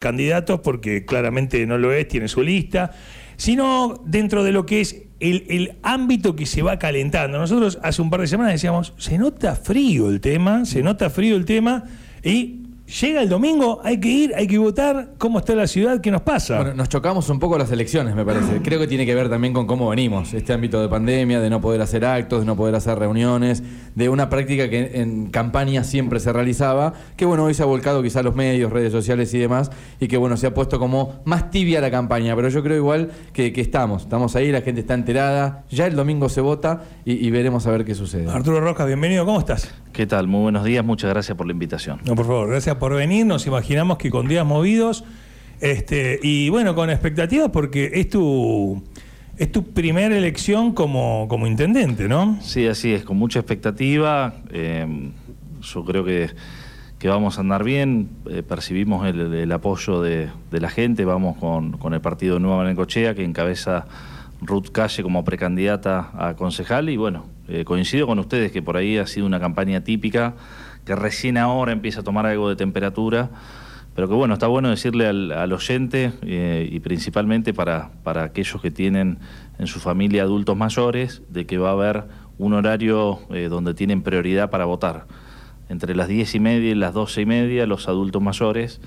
candidatos porque claramente no lo es, tiene su lista, sino dentro de lo que es el, el ámbito que se va calentando. Nosotros hace un par de semanas decíamos, se nota frío el tema, se nota frío el tema y Llega el domingo, hay que ir, hay que votar. ¿Cómo está la ciudad? ¿Qué nos pasa? Bueno, nos chocamos un poco las elecciones, me parece. Creo que tiene que ver también con cómo venimos. Este ámbito de pandemia, de no poder hacer actos, de no poder hacer reuniones, de una práctica que en campaña siempre se realizaba, que bueno, hoy se ha volcado quizá los medios, redes sociales y demás, y que bueno, se ha puesto como más tibia la campaña. Pero yo creo igual que, estamos. Estamos ahí, la gente está enterada. Ya el domingo se vota y, y veremos a ver qué sucede. Arturo Rojas, bienvenido. ¿Cómo estás? ¿Qué tal? Muy buenos días. Muchas gracias por la invitación. No, por favor, gracias por venir, nos imaginamos que con días movidos, este, y bueno, con expectativas porque es tu, es tu primera elección como, como intendente, ¿no? Sí, así es, con mucha expectativa. Eh, yo creo que, que, vamos a andar bien, eh, percibimos el, apoyo de, la gente, vamos con, con el partido Nueva Bencochea, que encabeza Ruth Calle como precandidata a concejal, y bueno, eh, coincido con ustedes que por ahí ha sido una campaña típica que recién ahora empieza a tomar algo de temperatura, pero que bueno, está bueno decirle al, oyente eh, y principalmente para, para aquellos que tienen en su familia adultos mayores, de que va a haber un horario eh, donde tienen prioridad para votar. Entre las diez y media y las doce y media los adultos mayores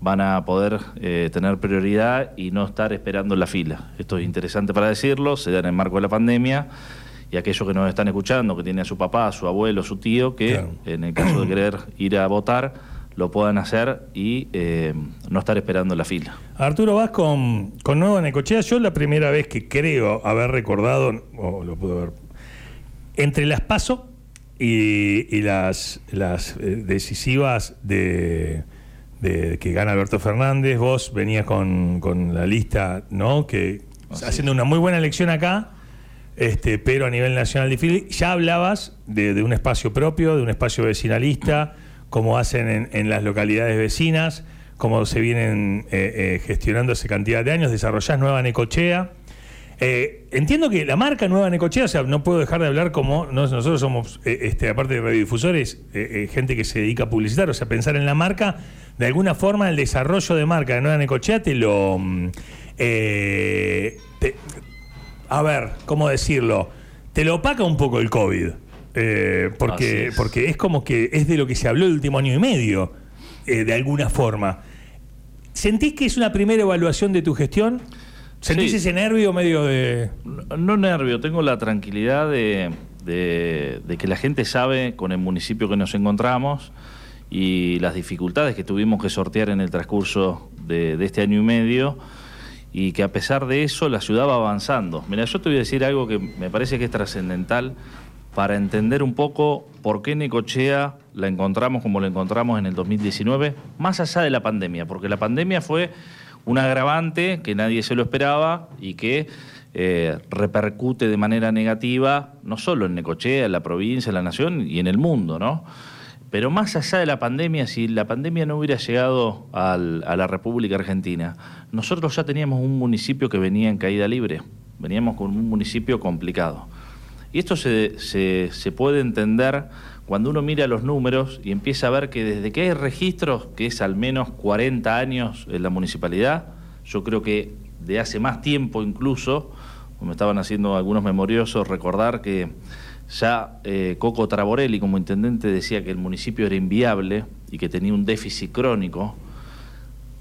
van a poder eh, tener prioridad y no estar esperando en la fila. Esto es interesante para decirlo, se da en el marco de la pandemia y aquellos que nos están escuchando, que tienen a su papá, a su abuelo, a su tío, que en el caso de querer ir a votar, lo puedan hacer y eh, no estar esperando la fila. Arturo, vas con, con Nuevo Necochea. Yo la primera vez que creo haber recordado, o lo puedo ver, entre las PASO y, las, las eh, decisivas de, de, que gana Alberto Fernández, vos venías con, con la lista, ¿no? Que haciendo una muy buena elección acá este, pero a nivel nacional difícil. Ya hablabas de, un espacio propio, de un espacio vecinalista, cómo hacen en, las localidades vecinas, cómo se vienen eh, eh, gestionando esa cantidad de años, desarrollás Nueva Necochea. Eh, entiendo que la marca Nueva Necochea, o sea, no puedo dejar de hablar como nosotros somos, este, aparte de radiodifusores, gente que se dedica a publicitar, o sea, pensar en la marca, de alguna forma el desarrollo de marca de Nueva Necochea te lo... Mm, a ver, ¿cómo decirlo? Te lo opaca un poco el COVID. Eh, porque, es. porque es como que es de lo que se habló el último año y medio, eh, de alguna forma. ¿Sentís que es una primera evaluación de tu gestión? ¿Sentís ese nervio medio de.? No, nervio, tengo la tranquilidad de, que la gente sabe con el municipio que nos encontramos y las dificultades que tuvimos que sortear en el transcurso de este año y medio y que a pesar de eso la ciudad va avanzando. Mira, yo te voy a decir algo que me parece que es trascendental para entender un poco por qué Necochea la encontramos como la encontramos en el 2019, más allá de la pandemia, porque la pandemia fue un agravante que nadie se lo esperaba y que eh, repercute de manera negativa no solo en Necochea, en la provincia, en la nación y en el mundo, ¿no? Pero más allá de la pandemia, si la pandemia no hubiera llegado a la República Argentina, nosotros ya teníamos un municipio que venía en caída libre, veníamos con un municipio complicado. Y esto se, se, puede entender cuando uno mira los números y empieza a ver que desde que hay registros, que es al menos 40 años en la municipalidad, yo creo que de hace más tiempo incluso, me estaban haciendo algunos memoriosos recordar que ya eh, Coco Traborelli como intendente decía que el municipio era inviable y que tenía un déficit crónico.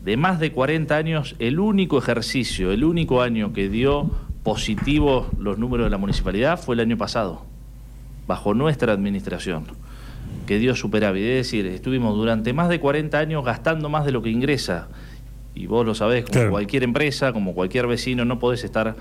De más de 40 años, el único ejercicio, el único año que dio positivo los números de la municipalidad fue el año pasado, bajo nuestra administración, que dio superávit. Es decir, estuvimos durante más de 40 años gastando más de lo que ingresa. Y vos lo sabés, como cualquier empresa, como cualquier vecino, no podés estar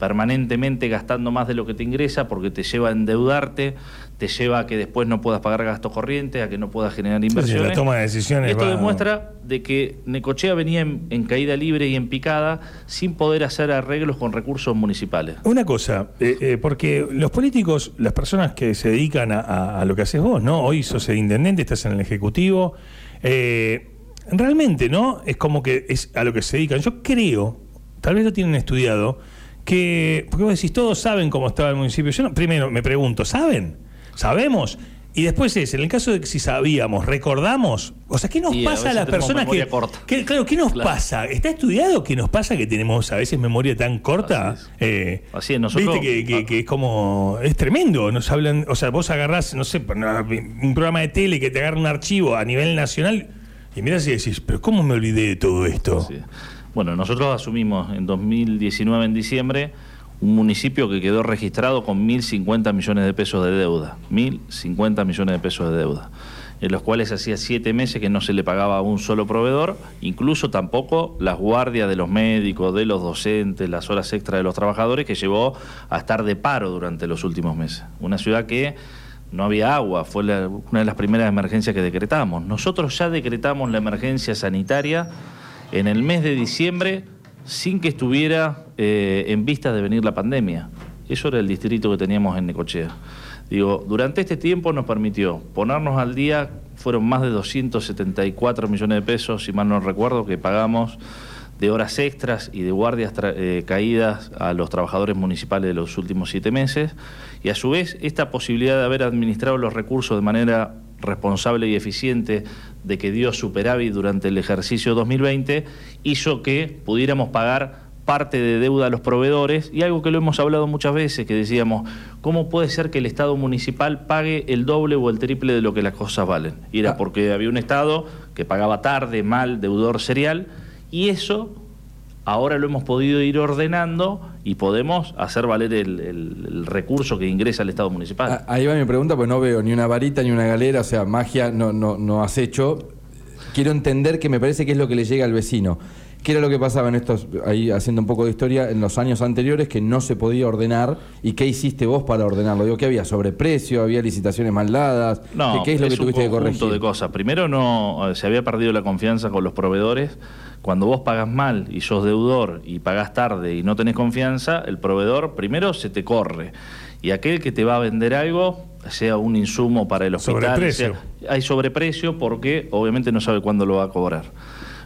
permanentemente gastando más de lo que te ingresa porque te lleva a endeudarte, te lleva a que después no puedas pagar gastos corrientes, a que no puedas generar inversiones. la toma de decisiones Esto demuestra de que Necochea venía en, caída libre y en picada sin poder hacer arreglos con recursos municipales. Una cosa, eh, eh, porque los políticos, las personas que se dedican a, lo que haces vos, ¿no? Hoy sos el intendente, estás en el Ejecutivo. Eh, realmente, ¿no? Es como que es a lo que se dedican. Yo creo, tal vez lo tienen estudiado, que, porque vos decís, todos saben cómo estaba el municipio. Yo primero me pregunto, ¿saben? ¿Sabemos? Y después es, en el caso de que si sabíamos, recordamos, o sea, ¿qué nos pasa a, las personas que, que- Claro, ¿qué nos Claro. pasa? ¿Está estudiado qué nos pasa que tenemos a veces memoria tan corta? Así es. Eh, Así es, nosotros- Viste que, que- que es como, es tremendo, nos hablan, o sea, vos agarrás, no sé, un programa de tele que te agarra un archivo a nivel nacional y mirás y decís, pero ¿cómo me olvidé de todo esto? Sí. Bueno, nosotros asumimos en 2019, en diciembre, un municipio que quedó registrado con 1.050 millones de pesos de deuda. 1.050 millones de pesos de deuda. En los cuales hacía siete meses que no se le pagaba a un solo proveedor, incluso tampoco las guardias de los médicos, de los docentes, las horas extra de los trabajadores, que llevó a estar de paro durante los últimos meses. Una ciudad que no había agua, fue una de las primeras emergencias que decretamos. Nosotros ya decretamos la emergencia sanitaria en el mes de diciembre sin que estuviera eh, en vista de venir la pandemia. Eso era el distrito que teníamos en Necochea. Digo, durante este tiempo nos permitió ponernos al día, fueron más de 274 millones de pesos, si mal no recuerdo, que pagamos de horas extras y de guardias eh, caídas a los trabajadores municipales de los últimos siete meses. Y a su vez, esta posibilidad de haber administrado los recursos de manera responsable y eficiente, de que dio superávit durante el ejercicio 2020, hizo que pudiéramos pagar parte de deuda a los proveedores y algo que lo hemos hablado muchas veces, que decíamos, ¿cómo puede ser que el Estado municipal pague el doble o el triple de lo que las cosas valen? Y era Ah. porque había un Estado que pagaba tarde, mal, deudor serial, y eso ahora lo hemos podido ir ordenando y podemos hacer valer el, el- el recurso que ingresa al Estado municipal. Ah, Ahí va mi pregunta, pues no veo ni una varita ni una galera, o sea, magia no, no, no has hecho. Quiero entender que me parece que es lo que le llega al vecino. ¿Qué era lo que pasaba en estos, ahí haciendo un poco de historia, en los años anteriores que no se podía ordenar? ¿Y qué hiciste vos para ordenarlo? Digo, ¿qué había? ¿Sobreprecio? ¿Había licitaciones mal dadas? No, ¿Qué, qué es lo que un tuviste que conjunto corregir? de cosas. Primero, no eh, se había perdido la confianza con los proveedores. Cuando vos pagas mal y sos deudor y pagás tarde y no tenés confianza, el proveedor primero se te corre. Y aquel que te va a vender algo, sea un insumo para el hospital, Sobreprecio. sea- hay sobreprecio porque obviamente no sabe cuándo lo va a cobrar.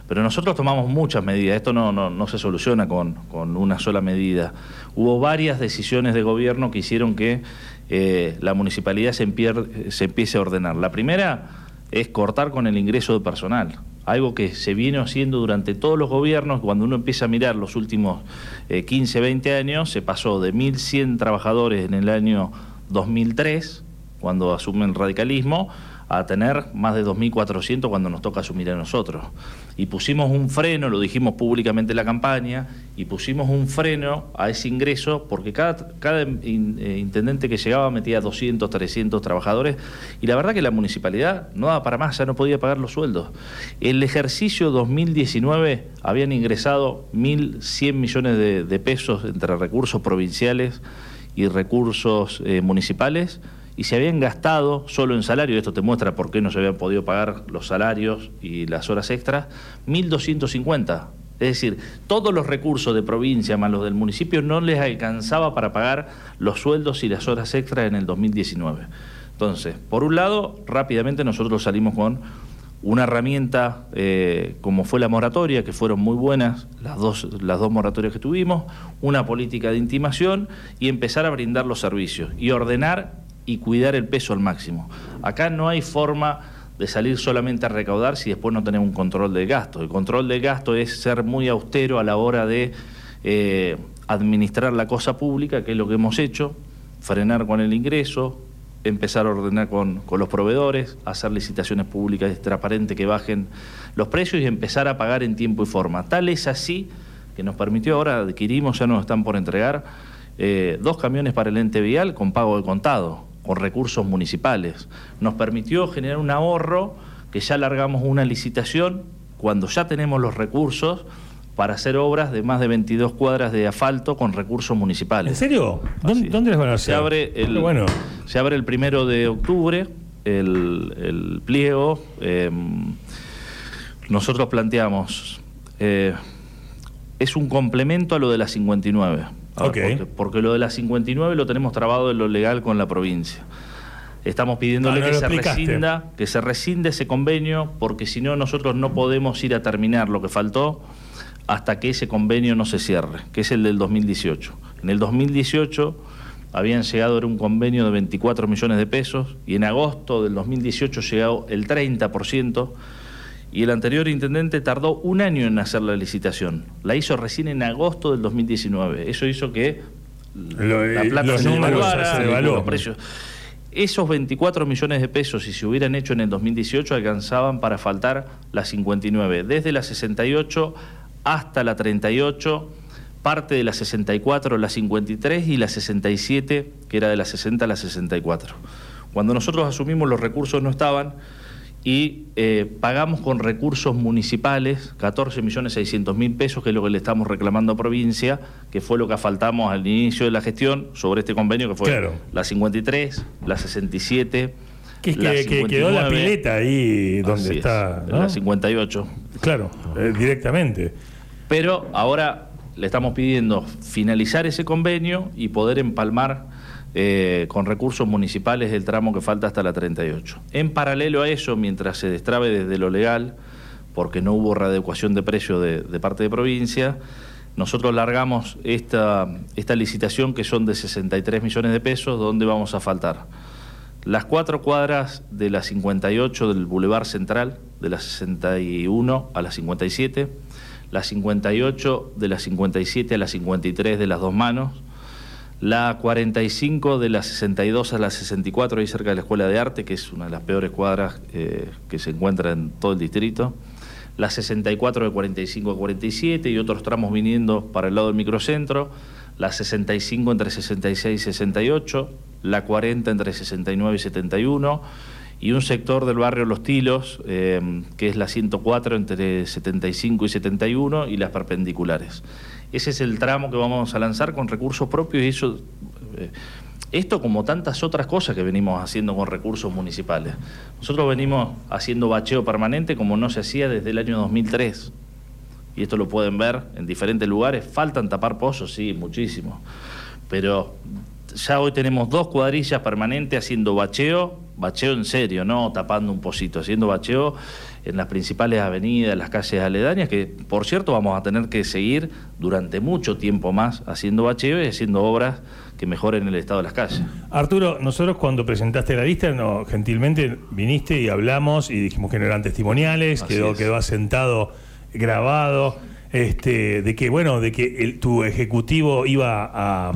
Pero nosotros tomamos muchas medidas, esto no, no, no se soluciona con, con una sola medida. Hubo varias decisiones de gobierno que hicieron que eh, la municipalidad se, empier- se empiece a ordenar. La primera es cortar con el ingreso de personal, algo que se viene haciendo durante todos los gobiernos, cuando uno empieza a mirar los últimos eh, 15, 20 años, se pasó de 1.100 trabajadores en el año 2003, cuando asume el radicalismo, a tener más de 2.400 cuando nos toca asumir a nosotros. Y pusimos un freno, lo dijimos públicamente en la campaña, y pusimos un freno a ese ingreso porque cada, cada eh, intendente que llegaba metía 200, 300 trabajadores, y la verdad que la municipalidad no daba para más, ya no podía pagar los sueldos. El ejercicio 2019 habían ingresado 1.100 millones de, de pesos entre recursos provinciales y recursos eh, municipales y se habían gastado solo en salario, esto te muestra por qué no se habían podido pagar los salarios y las horas extras, 1.250. Es decir, todos los recursos de provincia más los del municipio no les alcanzaba para pagar los sueldos y las horas extras en el 2019. Entonces, por un lado, rápidamente nosotros salimos con una herramienta eh, como fue la moratoria, que fueron muy buenas las dos, las dos moratorias que tuvimos, una política de intimación y empezar a brindar los servicios y ordenar y cuidar el peso al máximo. Acá no hay forma de salir solamente a recaudar si después no tenemos un control del gasto. El control del gasto es ser muy austero a la hora de eh, administrar la cosa pública, que es lo que hemos hecho, frenar con el ingreso, empezar a ordenar con, con los proveedores, hacer licitaciones públicas transparentes que bajen los precios y empezar a pagar en tiempo y forma. Tal es así que nos permitió ahora, adquirimos, ya nos están por entregar, eh, dos camiones para el ente vial con pago de contado, con recursos municipales. Nos permitió generar un ahorro que ya largamos una licitación cuando ya tenemos los recursos para hacer obras de más de 22 cuadras de asfalto con recursos municipales. ¿En serio? ¿Dónde, dónde las van a hacer? Se abre el, bueno. se abre el primero de octubre el, el pliego. eh, nosotros planteamos, eh, es un complemento a lo de la 59. A ver, Ok. porque, porque lo de la 59 lo tenemos trabado en lo legal con la provincia. Estamos pidiéndole no que se rescinda, que se rescinde ese convenio, porque si no nosotros no podemos ir a terminar lo que faltó hasta que ese convenio no se cierre, que es el del 2018. En el 2018 habían llegado, era un convenio de 24 millones de pesos, y en agosto del 2018 llegó el 30%, y el anterior intendente tardó un año en hacer la licitación. La hizo recién en agosto del 2019. Eso hizo que la eh, plata los se devaluara, se devaluó. los precios. Esos 24 millones de pesos, si se hubieran hecho en el 2018, alcanzaban para faltar las 59, desde la 68 hasta la 38, parte de la 64, la 53 y la 67, que era de la 60 a la 64. Cuando nosotros asumimos los recursos no estaban y eh, pagamos con recursos municipales 14 millones 600 mil pesos, que es lo que le estamos reclamando a provincia, que fue lo que faltamos al inicio de la gestión sobre este convenio, que fue Claro. la 53, la 67. Que, es la que, que quedó la 59, pileta ahí donde es, está. ¿no? La 58. Claro, eh, directamente. Pero ahora le estamos pidiendo finalizar ese convenio y poder empalmar eh, con recursos municipales el tramo que falta hasta la 38. En paralelo a eso, mientras se destrabe desde lo legal, porque no hubo readecuación de precio de, parte de provincia, nosotros largamos esta, esta licitación que son de 63 millones de pesos, donde vamos a faltar las cuatro cuadras de la 58 del Boulevard Central, de la 61 a la 57, la 58 de la 57 a la 53 de las dos manos, la 45 de la 62 a la 64, ahí cerca de la Escuela de Arte, que es una de las peores cuadras eh, que se encuentra en todo el distrito, la 64 de 45 a 47 y otros tramos viniendo para el lado del microcentro, la 65 entre 66 y 68, la 40 entre 69 y 71 y un sector del barrio Los Tilos, eh, que es la 104 entre 75 y 71 y las perpendiculares. Ese es el tramo que vamos a lanzar con recursos propios y eso, eh, esto como tantas otras cosas que venimos haciendo con recursos municipales. Nosotros venimos haciendo bacheo permanente como no se hacía desde el año 2003 y esto lo pueden ver en diferentes lugares. Faltan tapar pozos, sí, muchísimo. Pero ya hoy tenemos dos cuadrillas permanentes haciendo bacheo, bacheo en serio, no tapando un pocito, haciendo bacheo en las principales avenidas, las calles aledañas, que por cierto vamos a tener que seguir durante mucho tiempo más haciendo bacheo y haciendo obras que mejoren el estado de las calles. Arturo, nosotros cuando presentaste la lista, no, gentilmente viniste y hablamos y dijimos que no eran testimoniales, Así quedó, es. quedó asentado, grabado, este, de que bueno, de que el- tu ejecutivo iba a,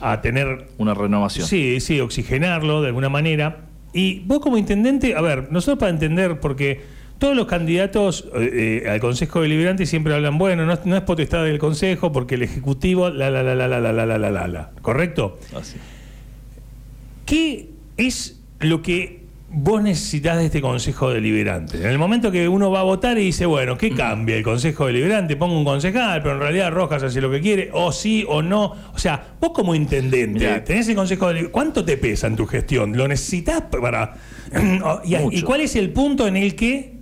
a tener Una renovación. Sí, sí, oxigenarlo de alguna manera. Y vos como intendente, a ver, nosotros para entender, porque todos los candidatos eh, eh, al Consejo Deliberante siempre hablan, bueno, no, no es potestad del Consejo porque el Ejecutivo, la, la, la, la, la, la, la, la, la, la, la. ¿Correcto? Así. ¿Qué es lo que vos necesitas de este Consejo Deliberante? En el momento que uno va a votar y dice, bueno, ¿qué cambia el Consejo Deliberante? Pongo un concejal, pero en realidad Rojas hace lo que quiere, o sí o no. O sea, vos como intendente, Mirá. tenés el Consejo Deliberante, ¿cuánto te pesa en tu gestión? ¿Lo necesitas para...? ¿Y cuál es el punto en el que,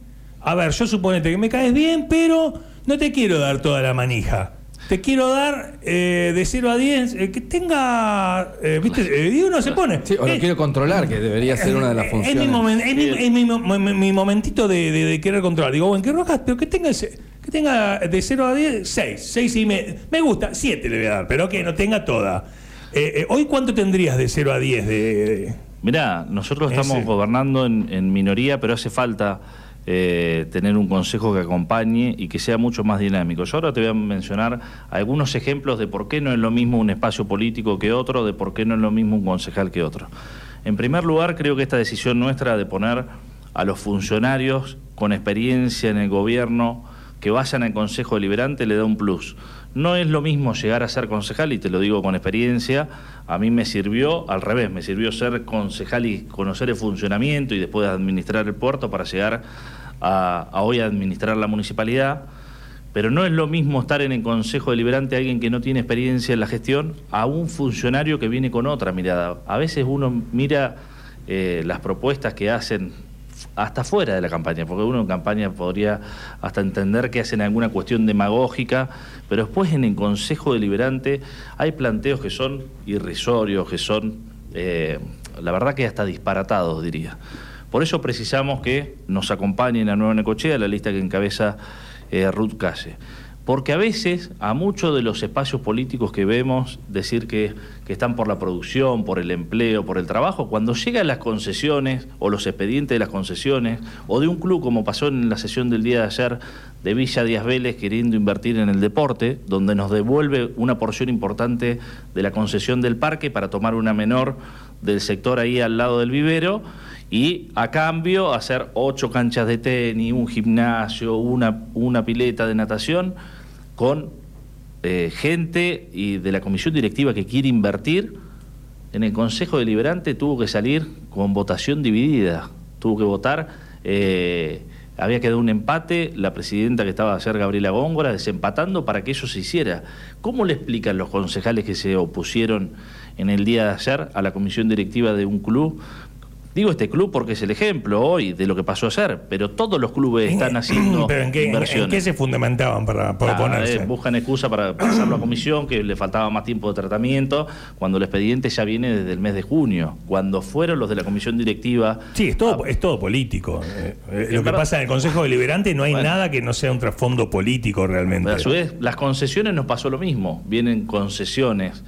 a ver, yo suponete que me caes bien, pero no te quiero dar toda la manija? Te quiero dar eh, de 0 a 10, eh, que tenga, eh, ¿viste? Eh, y uno se pone. Sí, o lo Eh, quiero controlar, que debería ser una de las es funciones. mi, momen- es mi- es mi mo- mo- mi momentito de, de- de querer controlar. Digo, bueno, que Rojas, pero que tenga, ese- que tenga de 0 a 10, 6. 6 y me, me gusta, 7 le voy a dar, pero que no tenga toda. Eh, eh, ¿Hoy cuánto tendrías de 0 a 10 de, de- Mirá, nosotros Ese. estamos gobernando en, en minoría, pero hace falta eh, tener un consejo que acompañe y que sea mucho más dinámico. Yo ahora te voy a mencionar algunos ejemplos de por qué no es lo mismo un espacio político que otro, de por qué no es lo mismo un concejal que otro. En primer lugar, creo que esta decisión nuestra de poner a los funcionarios con experiencia en el gobierno que vayan al Consejo Deliberante le da un plus. No es lo mismo llegar a ser concejal, y te lo digo con experiencia, a mí me sirvió al revés, me sirvió ser concejal y conocer el funcionamiento y después administrar el puerto para llegar a, a hoy administrar la municipalidad. Pero no es lo mismo estar en el Consejo Deliberante alguien que no tiene experiencia en la gestión a un funcionario que viene con otra mirada. A veces uno mira eh, las propuestas que hacen hasta fuera de la campaña, porque uno en campaña podría hasta entender que hacen alguna cuestión demagógica, pero después en el Consejo Deliberante hay planteos que son irrisorios, que son, eh, la verdad que hasta disparatados, diría. Por eso precisamos que nos acompañen a Nueva Necochea, la lista que encabeza eh, Ruth Calle. Porque a veces a muchos de los espacios políticos que vemos decir que, están por la producción, por el empleo, por el trabajo, cuando llegan las concesiones o los expedientes de las concesiones, o de un club como pasó en la sesión del día de ayer de Villa Díaz Vélez queriendo invertir en el deporte, donde nos devuelve una porción importante de la concesión del parque para tomar una menor del sector ahí al lado del vivero, y a cambio hacer ocho canchas de tenis, un gimnasio, una pileta de natación con eh, gente y de la comisión directiva que quiere invertir. En el Consejo Deliberante tuvo que salir con votación dividida, tuvo que votar, eh, había quedado un empate, la presidenta que estaba a ser Gabriela Góngora desempatando para que eso se hiciera. ¿Cómo le explican los concejales que se opusieron en el día de ayer a la comisión directiva de un club Digo este club porque es el ejemplo hoy de lo que pasó ayer, pero todos los clubes están haciendo ¿Pero en qué, inversiones. ¿En qué se fundamentaban para, para Ah, oponerse? eh, buscan excusa para pasarlo a comisión, que le faltaba más tiempo de tratamiento, cuando el expediente ya viene desde el mes de junio. Cuando fueron los de la comisión directiva. Sí, es todo, es todo político. Eh, eh, lo que verdad. pasa en el Consejo Deliberante no hay Bueno. nada que no sea un trasfondo político realmente. A su vez, las concesiones nos pasó lo mismo. Vienen concesiones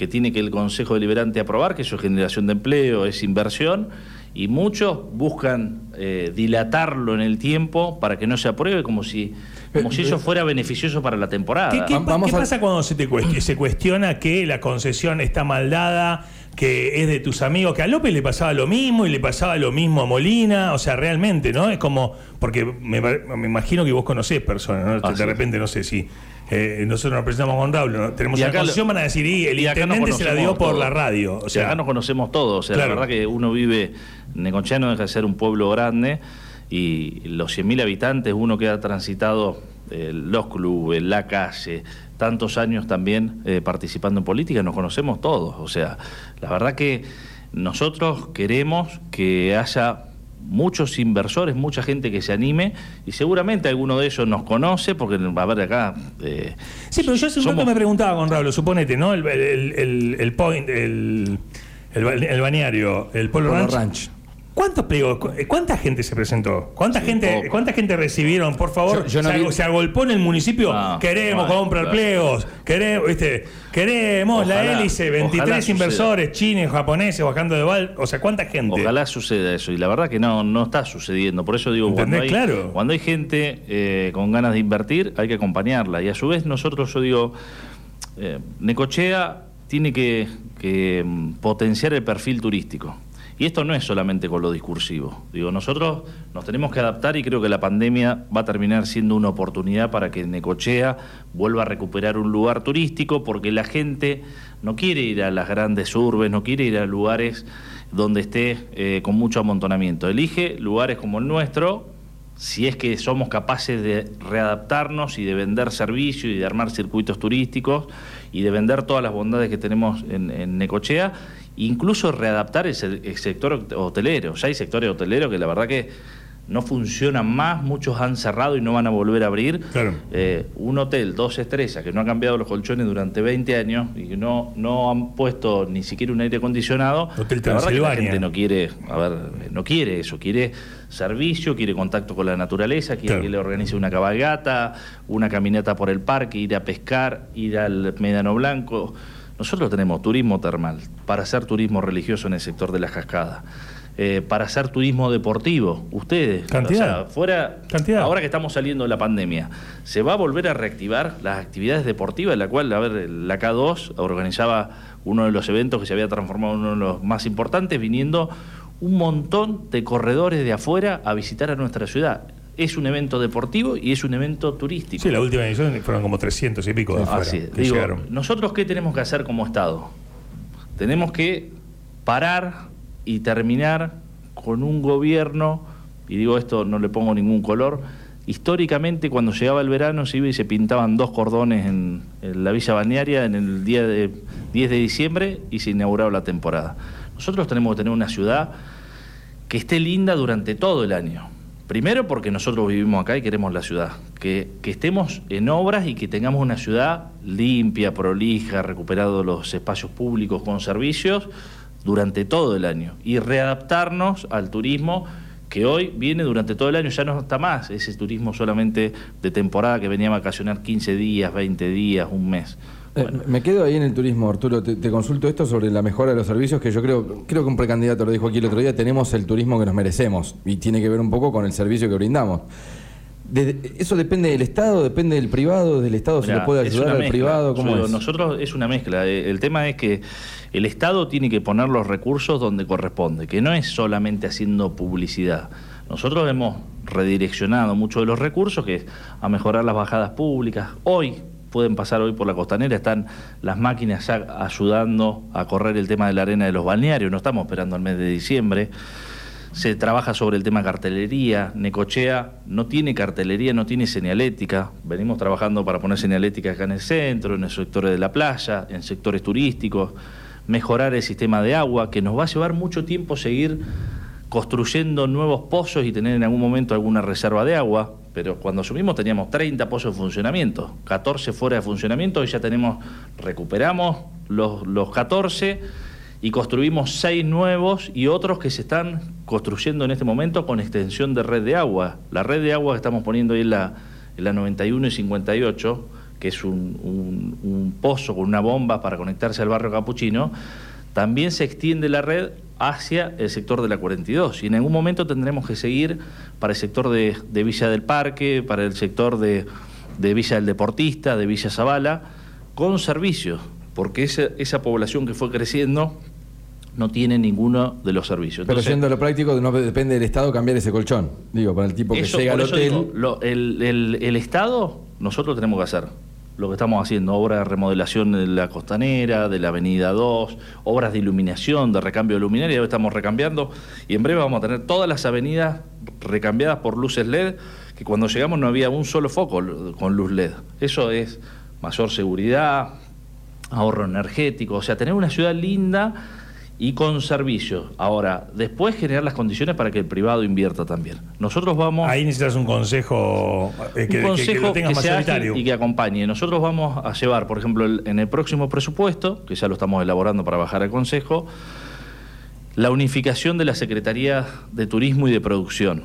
que tiene que el Consejo Deliberante aprobar, que eso es generación de empleo, es inversión, y muchos buscan eh, dilatarlo en el tiempo para que no se apruebe como si, como si eso fuera beneficioso para la temporada. ¿Qué, qué Va- pa- vamos qué a- pasa cuando se, te cuest- se cuestiona que la concesión está mal dada, que es de tus amigos? Que a López le pasaba lo mismo y le pasaba lo mismo a Molina. O sea, realmente, ¿no? Es como. Porque me, imagino que vos conocés personas, ¿no? Ah, de sí. repente, no sé si. Eh, nosotros nos presentamos con Raúl, ¿no? tenemos Y una concesión, van a decir, y el y intendente se la dio por todos. la radio. O sea, acá nos conocemos todos. O sea, Claro. la verdad que uno vive. Necochea no deja de ser un pueblo grande y los 100.000 habitantes, uno que ha transitado eh, los clubes, la calle, tantos años también eh, participando en política, nos conocemos todos. O sea, la verdad que nosotros queremos que haya muchos inversores, mucha gente que se anime y seguramente alguno de ellos nos conoce porque va a ver acá. eh, Sí, pero yo hace un somos- rato me preguntaba con Raúl, suponete, ¿no? El, el, el, el point, el, el, ba- el bañario, el Polo, Polo Ranch. Ranch. ¿Cuántos pliegos, cu- ¿Cuánta gente se presentó? ¿Cuánta gente poco. cuánta gente recibieron? Por favor, Yo- yo no se, vi- ag- se agolpó en el municipio. Queremos comprar claro. pliegos. Queremos, ¿viste? queremos la hélice, 23 ojalá suceda. inversores chinos, japoneses bajando de val. O sea, ¿cuánta gente? Ojalá suceda eso, y la verdad que no, no está sucediendo. Por eso digo, cuando hay, ¿Entendés? Claro. cuando hay gente eh, con ganas de invertir, hay que acompañarla. Y a su vez nosotros, yo digo, eh, Necochea tiene que, que, mm, potenciar el perfil turístico. Y esto no es solamente con lo discursivo. Digo, nosotros nos tenemos que adaptar y creo que la pandemia va a terminar siendo una oportunidad para que Necochea vuelva a recuperar un lugar turístico, porque la gente no quiere ir a las grandes urbes, no quiere ir a lugares donde esté eh, con mucho amontonamiento. Elige lugares como el nuestro, si es que somos capaces de readaptarnos y de vender servicios y de armar circuitos turísticos y de vender todas las bondades que tenemos en, en Necochea, incluso readaptar el, se- el sector hotelero. Ya hay sectores hoteleros que la verdad que no funcionan más, muchos han cerrado y no van a volver a abrir. Claro. Eh, un hotel, dos estrellas, que no ha cambiado los colchones durante 20 años y que no, no han puesto ni siquiera un aire acondicionado. Hotel la verdad que la gente no quiere, a ver, no quiere eso, quiere servicio, quiere contacto con la naturaleza, quiere Claro. que le organice una cabalgata, una caminata por el parque, ir a pescar, ir al Medano Blanco. Nosotros tenemos turismo termal, para hacer turismo religioso en el sector de las cascadas, eh, para hacer turismo deportivo, ustedes. Cantidad. O sea, fuera, Cantidad. ahora que estamos saliendo de la pandemia, ¿se va a volver a reactivar las actividades deportivas? La cual, a ver, la K2 organizaba uno de los eventos que se había transformado en uno de los más importantes, viniendo un montón de corredores de afuera a visitar a nuestra ciudad. Es un evento deportivo y es un evento turístico. Sí, la última edición fueron como 300 y pico de afuera Así es. que Digo, llegaron. nosotros qué tenemos que hacer como Estado? Tenemos que parar y terminar con un gobierno, y digo esto no le pongo ningún color, históricamente cuando llegaba el verano se iba y se pintaban dos cordones en, en la villa balnearia en el día de 10 de diciembre y se inauguraba la temporada. Nosotros tenemos que tener una ciudad que esté linda durante todo el año. Primero porque nosotros vivimos acá y queremos la ciudad. Que, estemos en obras y que tengamos una ciudad limpia, prolija, recuperado los espacios públicos con servicios durante todo el año. Y readaptarnos al turismo que hoy viene durante todo el año, ya no está más ese turismo solamente de temporada que venía a vacacionar 15 días, 20 días, un mes. Eh, me quedo ahí en el turismo, Arturo. Te, consulto esto sobre la mejora de los servicios, que yo creo, creo que un precandidato lo dijo aquí el otro día, tenemos el turismo que nos merecemos y tiene que ver un poco con el servicio que brindamos. ¿Eso depende del Estado, depende del privado? ¿Del Estado se le puede ayudar al privado? ¿Cómo es? Nosotros es una mezcla. Eh, el tema es que el Estado tiene que poner los recursos donde corresponde, que no es solamente haciendo publicidad. Nosotros hemos redireccionado muchos de los recursos, que es a mejorar las bajadas públicas. Hoy, pueden pasar hoy por la costanera, están las máquinas ya ayudando a correr el tema de la arena de los balnearios, no estamos esperando al mes de diciembre. Se trabaja sobre el tema cartelería, Necochea no tiene cartelería, no tiene señalética, venimos trabajando para poner señalética acá en el centro, en el sectores de la playa, en sectores turísticos, mejorar el sistema de agua, que nos va a llevar mucho tiempo seguir construyendo nuevos pozos y tener en algún momento alguna reserva de agua, pero cuando subimos teníamos 30 pozos en funcionamiento, 14 fuera de funcionamiento, y ya tenemos, recuperamos los, los 14 y construimos 6 nuevos y otros que se están construyendo en este momento con extensión de red de agua. La red de agua que estamos poniendo ahí en la, la 91 y 58, que es un, un pozo con una bomba para conectarse al barrio Capuchino, también se extiende la red hacia el sector de la 42 y en algún momento tendremos que seguir para el sector de, Villa del Parque, para el sector de, Villa del Deportista, de Villa Zavala, con servicios, porque esa, esa población que fue creciendo no tiene ninguno de los servicios. Pero siendo lo práctico, no depende del Estado cambiar ese colchón, digo, para el tipo que llega al hotel. el, el Estado, nosotros tenemos que hacer lo que estamos haciendo, obras de remodelación de la costanera, de la avenida 2, obras de iluminación, de recambio de luminaria, estamos recambiando y en breve vamos a tener todas las avenidas recambiadas por luces LED, que cuando llegamos no había un solo foco con luz LED. Eso es mayor seguridad, ahorro energético, o sea, tener una ciudad linda y con servicios. Ahora, después generar las condiciones para que el privado invierta también. Nosotros vamos... Ahí necesitas un consejo eh, que, lo tenga mayoritario. y que acompañe. Nosotros vamos a llevar, por ejemplo, en el próximo presupuesto, que ya lo estamos elaborando para bajar al Consejo, la unificación de la Secretaría de Turismo y de Producción,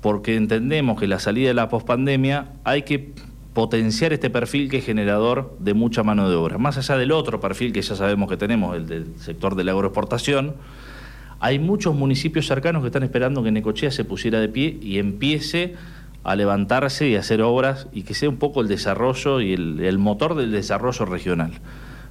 porque entendemos que la salida de la pospandemia hay que potenciar este perfil que es generador de mucha mano de obra. Más allá del otro perfil que ya sabemos que tenemos, el del sector de la agroexportación, hay muchos municipios cercanos que están esperando que Necochea se pusiera de pie y empiece a levantarse y a hacer obras y que sea un poco el desarrollo y el, el motor del desarrollo regional.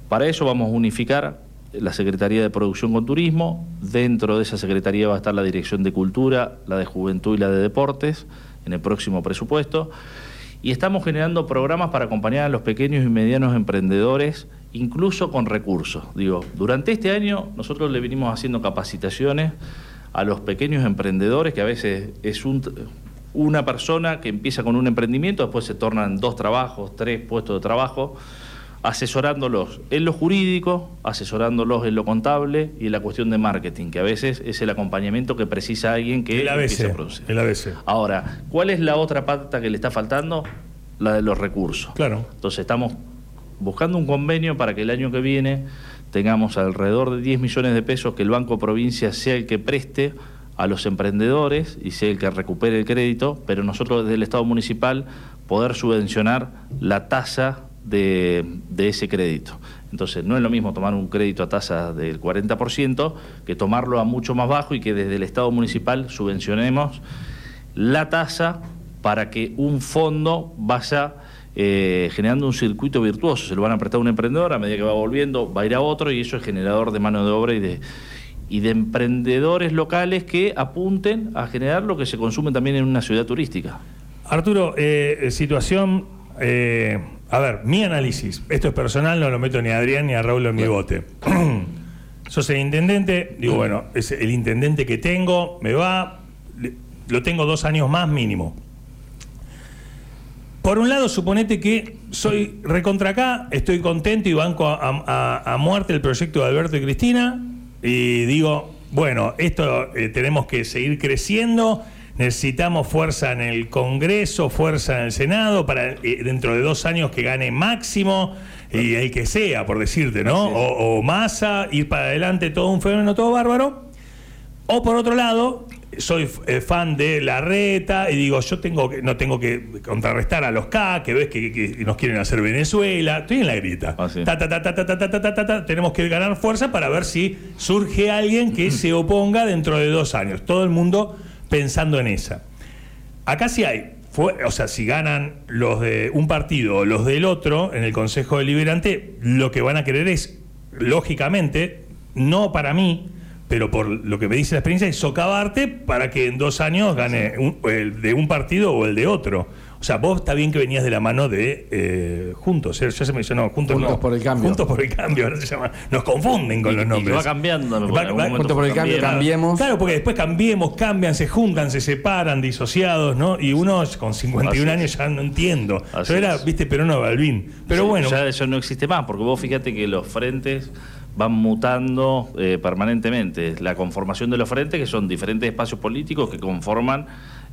Para eso vamos a unificar la Secretaría de Producción con Turismo, dentro de esa Secretaría va a estar la Dirección de Cultura, la de Juventud y la de Deportes en el próximo presupuesto y estamos generando programas para acompañar a los pequeños y medianos emprendedores, incluso con recursos. Digo, durante este año nosotros le venimos haciendo capacitaciones a los pequeños emprendedores, que a veces es una persona que empieza con un emprendimiento, después se tornan dos trabajos, tres puestos de trabajo asesorándolos en lo jurídico, asesorándolos en lo contable y en la cuestión de marketing, que a veces es el acompañamiento que precisa alguien que el ABC, a producir. El ABC. Ahora, ¿cuál es la otra pata que le está faltando? La de los recursos. Claro. Entonces estamos buscando un convenio para que el año que viene tengamos alrededor de 10 millones de pesos que el Banco Provincia sea el que preste a los emprendedores y sea el que recupere el crédito, pero nosotros desde el Estado municipal poder subvencionar la tasa de, ese crédito. Entonces, no es lo mismo tomar un crédito a tasa del 40% que tomarlo a mucho más bajo y que desde el Estado municipal subvencionemos la tasa para que un fondo vaya eh, generando un circuito virtuoso. Se lo van a prestar a un emprendedor, a medida que va volviendo, va a ir a otro y eso es generador de mano de obra y de, y de emprendedores locales que apunten a generar lo que se consume también en una ciudad turística. Arturo, eh, situación... Eh a ver, mi análisis, esto es personal, no lo meto ni a Adrián ni a Raúl en mi bote. Sos el intendente, digo, bueno, es el intendente que tengo, me va, lo tengo dos años más mínimo. Por un lado, suponete que soy recontra acá, estoy contento y banco a, muerte el proyecto de Alberto y Cristina, y digo, bueno, esto eh, tenemos que seguir creciendo necesitamos fuerza en el Congreso, fuerza en el Senado, para eh, dentro de dos años que gane máximo y el que sea, por decirte, ¿no? O, o masa, ir para adelante, todo un fenómeno, todo bárbaro. O por otro lado, soy eh, fan de la reta y digo, yo tengo que, no tengo que contrarrestar a los K, que ves que, nos quieren hacer Venezuela. Estoy en la grieta. Tenemos que ganar fuerza para ver si surge alguien que se oponga dentro de dos años. Todo el mundo pensando en esa. Acá sí hay, fue- o sea, si ganan los de un partido o los del otro en el Consejo Deliberante, lo que van a querer es, lógicamente, no para mí, pero por lo que me dice la experiencia, es socavarte para que en dos años gane un- el de un partido o el de otro. O sea, vos está bien que venías de la mano de eh, Juntos, ¿eh? ya se me dice, no, Juntos, Juntos no. por el Cambio. Juntos por el Cambio, no se llama. Nos confunden con Y- los y nombres. va cambiando, me Va- va- Juntos por el Cambio, cambiemos. Claro, porque después cambiemos, cambian, se juntan, se separan, disociados, ¿no? Y uno con 51 Así años ya no entiendo. Así Yo era, es. viste, Perón Balbín. Pero Sí, bueno, Ya eso no existe más, porque vos fíjate que los frentes van mutando eh, permanentemente. La conformación de los frentes, que son diferentes espacios políticos que conforman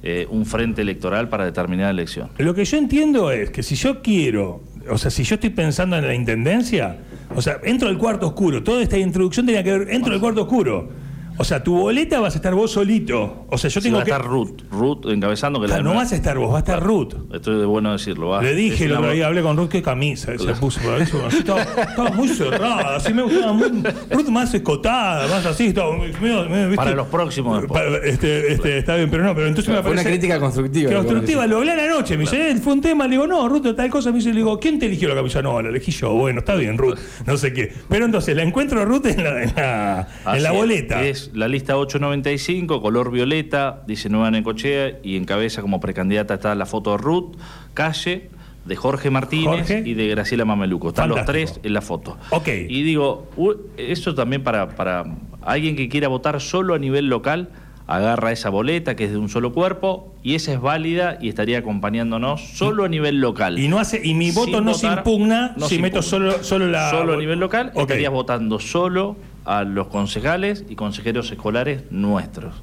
eh, un frente electoral para determinada elección. lo que yo entiendo es que si yo quiero, o sea, si yo estoy pensando en la intendencia, o sea, entro del cuarto oscuro, toda esta introducción tenía que ver, entro del cuarto oscuro. O sea, tu boleta vas a estar vos solito. O sea, yo Sí, tengo va a que. estar Ruth, Ruth encabezando que Claro, la no vas a estar vos, va a estar Ruth. Esto es de bueno decirlo. va. Le dije el una- otro día, hablé con Ruth, qué camisa se puso eso. Estaba, estaba muy cerrada, así me gustaba muy, Ruth más escotada, más así, estaba. Para los próximos. Para- este, este, está bien, pero no, pero entonces me Fue una crítica constructiva. Que constructiva, lo hablé anoche, me dice, "Eh, fue un tema, le digo, no, Ruth, tal cosa, me dice, le digo, ¿quién te eligió la camisa? No, la elegí yo, bueno, está bien, Ruth, no sé qué. Pero entonces, la encuentro a Ruth en la, en la, en la es. boleta. Es la lista 895, color violeta, dice Nueva Necochea, y encabeza como precandidata está la foto de Ruth, Calle, de Jorge Martínez Jorge. y de Graciela Mameluco. Están los tres en la foto. Ok. Y digo, eso también para, para alguien que quiera votar solo a nivel local, agarra esa boleta que es de un solo cuerpo y esa es válida y estaría acompañándonos solo a nivel local. Y no hace, y mi Sin voto no se impugna no si se meto impugna. solo, solo la. Solo a nivel local Ok. estarías votando solo a los concejales y consejeros escolares nuestros.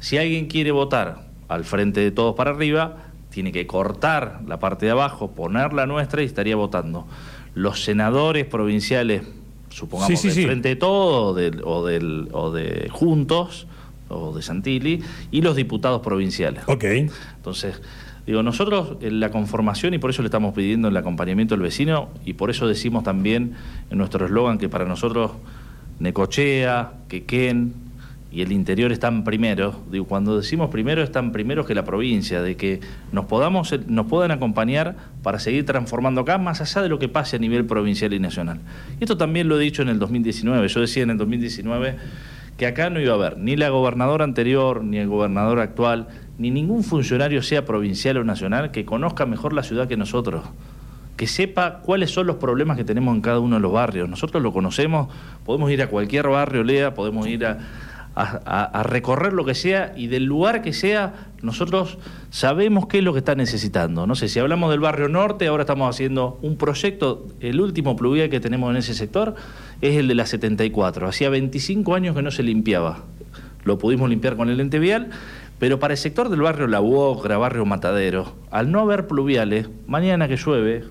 Si alguien quiere votar al frente de todos para arriba, tiene que cortar la parte de abajo, poner la nuestra y estaría votando. Los senadores provinciales, supongamos Sí, sí, del sí. frente de todos o, del- o, del- o de Juntos o de Santilli y los diputados provinciales. Ok. Entonces, digo, nosotros en la conformación, y por eso le estamos pidiendo el acompañamiento del vecino, y por eso decimos también en nuestro eslogan que para nosotros Necochea, Quequén y el interior están primero. Digo, cuando decimos primero, están primeros que la provincia, de que nos, podamos, nos puedan acompañar para seguir transformando acá, más allá de lo que pase a nivel provincial y nacional. Y esto también lo he dicho en el 2019. Yo decía en el 2019 que acá no iba a haber ni la gobernadora anterior, ni el gobernador actual, ni ningún funcionario, sea provincial o nacional, que conozca mejor la ciudad que nosotros. Que sepa cuáles son los problemas que tenemos en cada uno de los barrios. Nosotros lo conocemos, podemos ir a cualquier barrio, Lea, podemos ir a, a- recorrer lo que sea y del lugar que sea, nosotros sabemos qué es lo que está necesitando. No sé, si hablamos del barrio norte, ahora estamos haciendo un proyecto, el último pluvial que tenemos en ese sector es el de la 74. Hacía 25 años que no se limpiaba. Lo pudimos limpiar con el ente vial, pero para el sector del barrio La Uocra, barrio Matadero, al no haber pluviales, mañana que llueve,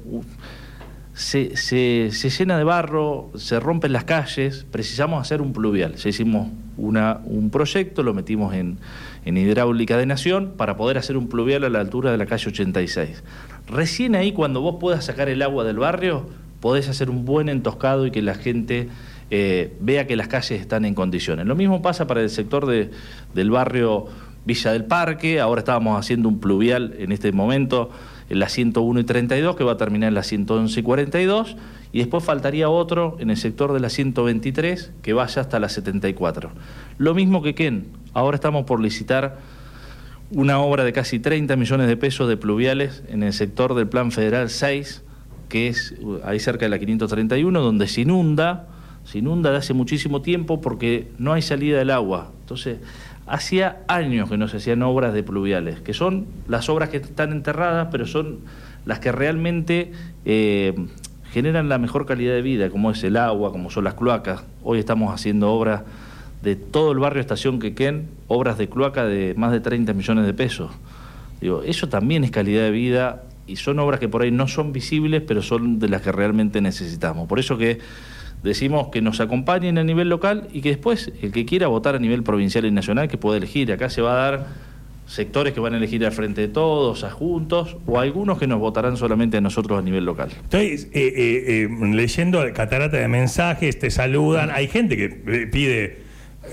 se, se- se llena de barro, se rompen las calles, precisamos hacer un pluvial. Ya hicimos una, un proyecto, lo metimos en, en hidráulica de nación para poder hacer un pluvial a la altura de la calle 86. Recién ahí, cuando vos puedas sacar el agua del barrio, podés hacer un buen entoscado y que la gente eh, vea que las calles están en condiciones. Lo mismo pasa para el sector de- del barrio Villa del Parque, ahora estábamos haciendo un pluvial en este momento en la 101 y 32, que va a terminar en la 111 y 42, y después faltaría otro en el sector de la 123, que vaya hasta la 74. Lo mismo que Ken, ahora estamos por licitar una obra de casi 30 millones de pesos de pluviales en el sector del Plan Federal 6, que es uh, ahí cerca de la 531, donde se inunda, se inunda de hace muchísimo tiempo porque no hay salida del agua. Entonces, hacía años que no se hacían obras de pluviales, que son las obras que están enterradas, pero son las que realmente eh, generan la mejor calidad de vida, como es el agua, como son las cloacas. Hoy estamos haciendo obras de todo el barrio Estación Quequén, obras de cloaca de más de 30 millones de pesos. Digo, eso también es calidad de vida y son obras que por ahí no son visibles, pero son de las que realmente necesitamos. Por eso que decimos que nos acompañen a nivel local y que después el que quiera votar a nivel provincial y nacional que pueda elegir. Acá se va a dar sectores que van a elegir al frente de todos, a juntos, o algunos que nos votarán solamente a nosotros a nivel local. Estoy eh, eh, eh, leyendo catarata de mensajes, te saludan, hay gente que pide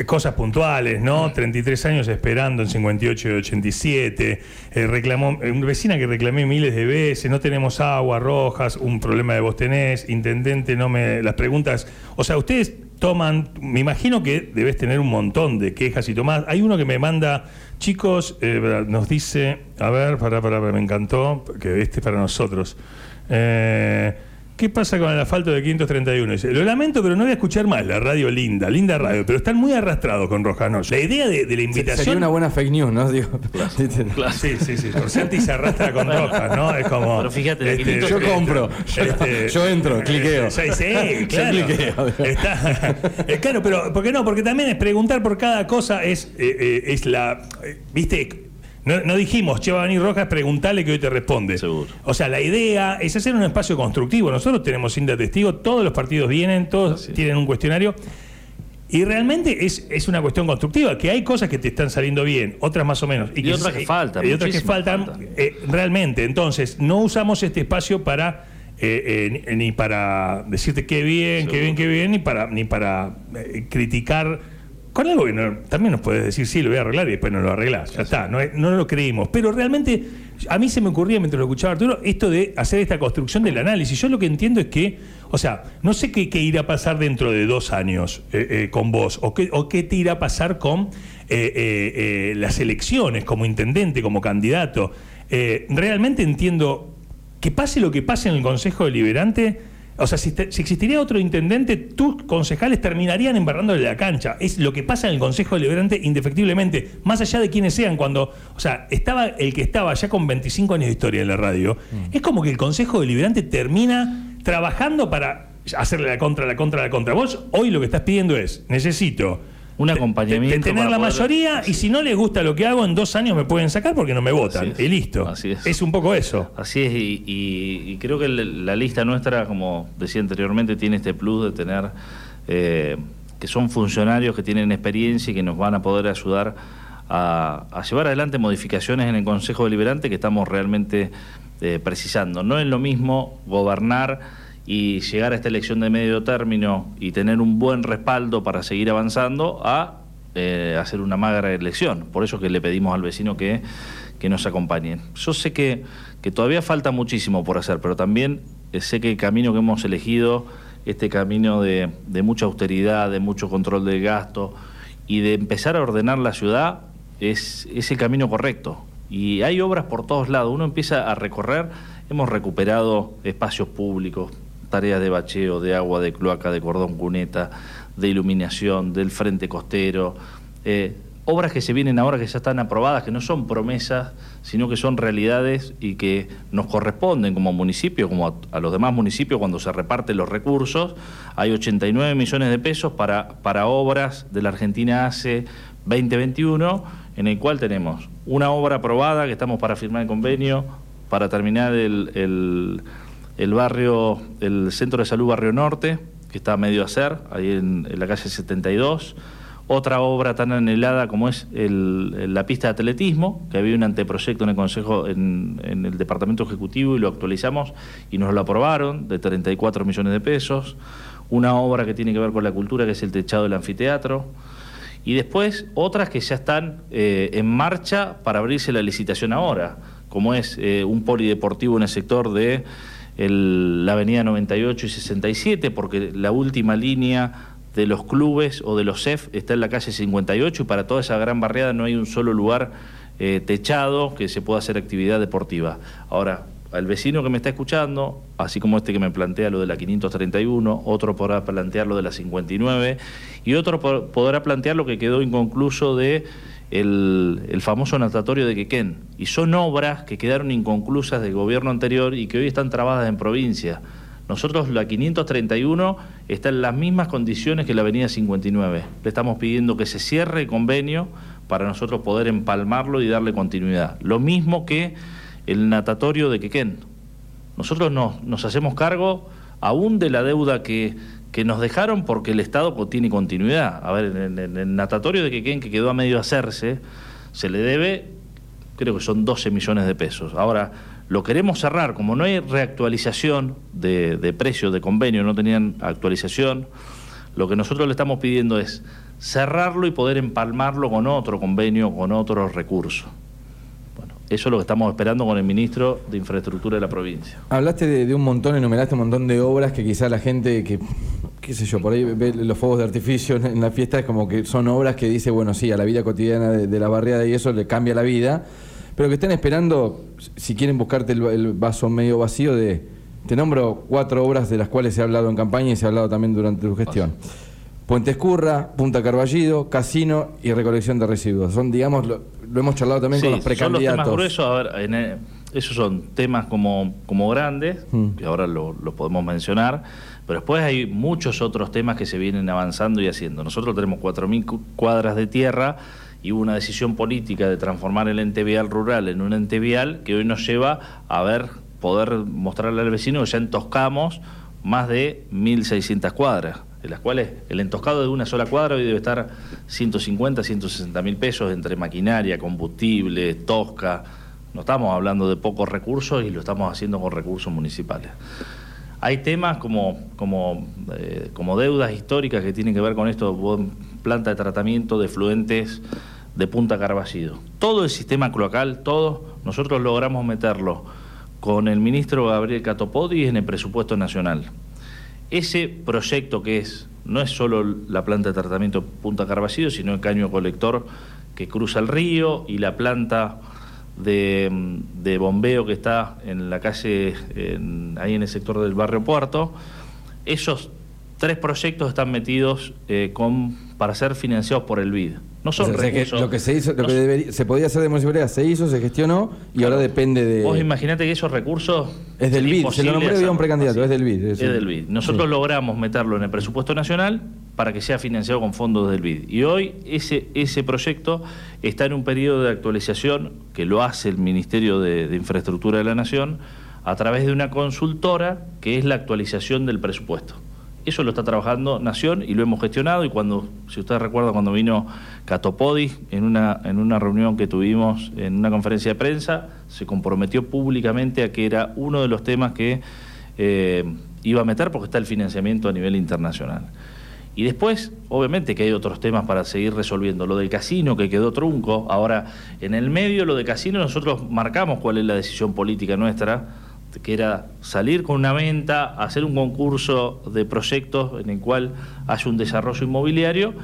cosas puntuales, ¿no? 33 años esperando en 58 y 87, reclamó, una vecina que reclamé miles de veces, no tenemos agua, rojas, un problema de vos tenés, intendente, no me... Las preguntas, o sea, ustedes toman, me imagino que debes tener un montón de quejas y tomás. Hay uno que me manda, chicos, eh, nos dice, a ver, para, para, me encantó, que este es para nosotros. Eh, ¿Qué pasa con el asfalto de 531? Dice, lo lamento, pero no voy a escuchar más la radio linda, linda radio, pero están muy arrastrados con Rojano. La idea de, la invitación. Sería una buena fake news, ¿no? Digo, Sí, sí, sí. Santi se arrastra con Rojas, ¿no? Es como. Pero fíjate, este, yo compro. Este, yo entro, cliqueo. Sí, sí claro. Yo cliqueo. Está, claro, pero ¿por qué no? Porque también es preguntar por cada cosa, es, eh, eh, es la. Eh, ¿Viste? No, dijimos, che, va a venir Rojas, preguntale que hoy te responde. Seguro. O sea, la idea es hacer un espacio constructivo. Nosotros tenemos cinta testigo, todos los partidos vienen, todos tienen un cuestionario. Y realmente es, es una cuestión constructiva, que hay cosas que te están saliendo bien, otras más o menos. Y, otras que faltan. Y otras que faltan, eh, realmente. Entonces, no usamos este espacio para... Eh, eh, ni para decirte qué bien, qué bien, qué bien, ni para, ni para criticar con algo que también nos puedes decir, sí, lo voy a arreglar y después no lo arreglás. Ya está, no, no, lo creímos. Pero realmente, a mí se me ocurría mientras lo escuchaba Arturo, esto de hacer esta construcción del análisis. Yo lo que entiendo es que, o sea, no sé qué, irá a pasar dentro de dos años eh, eh, con vos, o qué, o qué te irá a pasar con eh, las elecciones como intendente, como candidato. realmente entiendo que pase lo que pase en el Consejo Deliberante o sea, si, existiría otro intendente, tus concejales terminarían embarrándole la cancha. Es lo que pasa en el Consejo Deliberante indefectiblemente, más allá de quienes sean, cuando, o sea, estaba el que estaba ya con 25 años de historia en la radio, mm. es como que el Consejo Deliberante termina trabajando para hacerle la contra, la contra, la contra. Vos hoy lo que estás pidiendo es, necesito un acompañamiento. De, tener la mayoría y si no les gusta lo que hago, en dos años me pueden sacar porque no me votan. y listo. Así es. es un poco eso. Así es, y, creo que la lista nuestra, como decía anteriormente, tiene este plus de tener eh, que son funcionarios que tienen experiencia y que nos van a poder ayudar a, llevar adelante modificaciones en el Consejo Deliberante que estamos realmente eh, precisando. No es lo mismo gobernar y llegar a esta elección de medio término y tener un buen respaldo para seguir avanzando a eh, hacer una magra elección. Por eso que le pedimos al vecino que, que nos acompañe. Yo sé que, que, todavía falta muchísimo por hacer, pero también eh, sé que el camino que hemos elegido, este camino de, de mucha austeridad, de mucho control del gasto y de empezar a ordenar la ciudad, es, es el camino correcto. Y hay obras por todos lados. Uno empieza a recorrer, hemos recuperado espacios públicos, tareas de bacheo, de agua, de cloaca, de cordón cuneta, de iluminación, del frente costero, eh, obras que se vienen ahora que ya están aprobadas, que no son promesas, sino que son realidades y que nos corresponden como municipio, como a, los demás municipios cuando se reparten los recursos. Hay 89 millones de pesos para, para obras de la Argentina hace 2021, en el cual tenemos una obra aprobada que estamos para firmar el convenio, para terminar el el barrio, el centro de salud Barrio Norte, que está a medio hacer, ahí en, la calle 72. Otra obra tan anhelada como es la pista de atletismo, que había un anteproyecto en el Consejo, en, el Departamento Ejecutivo y lo actualizamos y nos lo aprobaron, de 34 millones de pesos. Una obra que tiene que ver con la cultura, que es el techado del anfiteatro. Y después otras que ya están eh, en marcha para abrirse la licitación ahora, como es eh, un polideportivo en el sector de la avenida 98 y 67, porque la última línea de los clubes o de los CEF está en la calle 58 y para toda esa gran barriada no hay un solo lugar eh, techado que se pueda hacer actividad deportiva. Ahora, al vecino que me está escuchando, así como este que me plantea lo de la 531, otro podrá plantear lo de la 59 y otro podrá plantear lo que quedó inconcluso de el, famoso natatorio de Quequén. Y son obras que quedaron inconclusas del gobierno anterior y que hoy están trabadas en provincia. Nosotros la 531 está en las mismas condiciones que la avenida 59. Le estamos pidiendo que se cierre el convenio para nosotros poder empalmarlo y darle continuidad. Lo mismo que el natatorio de Quequén. Nosotros nos, nos hacemos cargo aún de la deuda que, que nos dejaron porque el Estado tiene continuidad. A ver, en, el natatorio de Quequén, que quedó a medio hacerse, se le debe, creo que son 12 millones de pesos. Ahora, lo queremos cerrar, como no hay reactualización de, de precios de convenio, no tenían actualización, lo que nosotros le estamos pidiendo es cerrarlo y poder empalmarlo con otro convenio, con otros recursos. Eso es lo que estamos esperando con el ministro de Infraestructura de la provincia. Hablaste de, un montón, enumeraste un montón de obras que quizá la gente que, qué sé yo, por ahí ve los fuegos de artificio en la fiesta, es como que son obras que dice, bueno, sí, a la vida cotidiana de, la barriada y eso le cambia la vida, pero que estén esperando, si quieren buscarte el, vaso medio vacío de, te nombro cuatro obras de las cuales se ha hablado en campaña y se ha hablado también durante tu gestión. Puente Escurra, Punta Carballido, Casino y Recolección de Residuos. Son, digamos, lo, hemos charlado también con los precandidatos. Son los temas gruesos, a ver, e, esos son temas como, como grandes, mm. que ahora los lo podemos mencionar, pero después hay muchos otros temas que se vienen avanzando y haciendo. Nosotros tenemos 4.000 cuadras de tierra y hubo una decisión política de transformar el ente vial rural en un ente vial que hoy nos lleva a ver, poder mostrarle al vecino que ya entoscamos más de 1.600 cuadras de las cuales el entoscado de una sola cuadra hoy debe estar 150, 160 mil pesos entre maquinaria, combustible, tosca. No estamos hablando de pocos recursos y lo estamos haciendo con recursos municipales. Hay temas como, como, eh, como deudas históricas que tienen que ver con esto, planta de tratamiento de fluentes de Punta Carballido. Todo el sistema cloacal, todo, nosotros logramos meterlo con el ministro Gabriel Catopodi en el presupuesto nacional. Ese proyecto que es, no es solo la planta de tratamiento Punta Carballido, sino el caño colector que cruza el río y la planta de, bombeo que está en la calle, ahí en el sector del barrio Puerto. Esos tres proyectos están metidos eh, para ser financiados por el BID. No son lo que se hizo, lo que se podía hacer de municipalidad se hizo, se gestionó y ahora depende de. Vos imaginate que esos recursos. Es del BID, se lo nombré había un precandidato, es del BID. Es, del BID. Nosotros logramos meterlo en el presupuesto nacional para que sea financiado con fondos del BID. Y hoy ese, ese proyecto está en un periodo de actualización que lo hace el Ministerio de Infraestructura de la Nación a través de una consultora que es la actualización del presupuesto. Eso lo está trabajando Nación y lo hemos gestionado y cuando, si usted recuerda, cuando vino Catopodi en una, en una reunión que tuvimos en una conferencia de prensa, se comprometió públicamente a que era uno de los temas que eh, iba a meter porque está el financiamiento a nivel internacional. Y después, obviamente que hay otros temas para seguir resolviendo. Lo del casino que quedó trunco. Ahora, en el medio, lo de casino, nosotros marcamos cuál es la decisión política nuestra que era salir con una venta, hacer un concurso de proyectos en el cual haya un desarrollo inmobiliario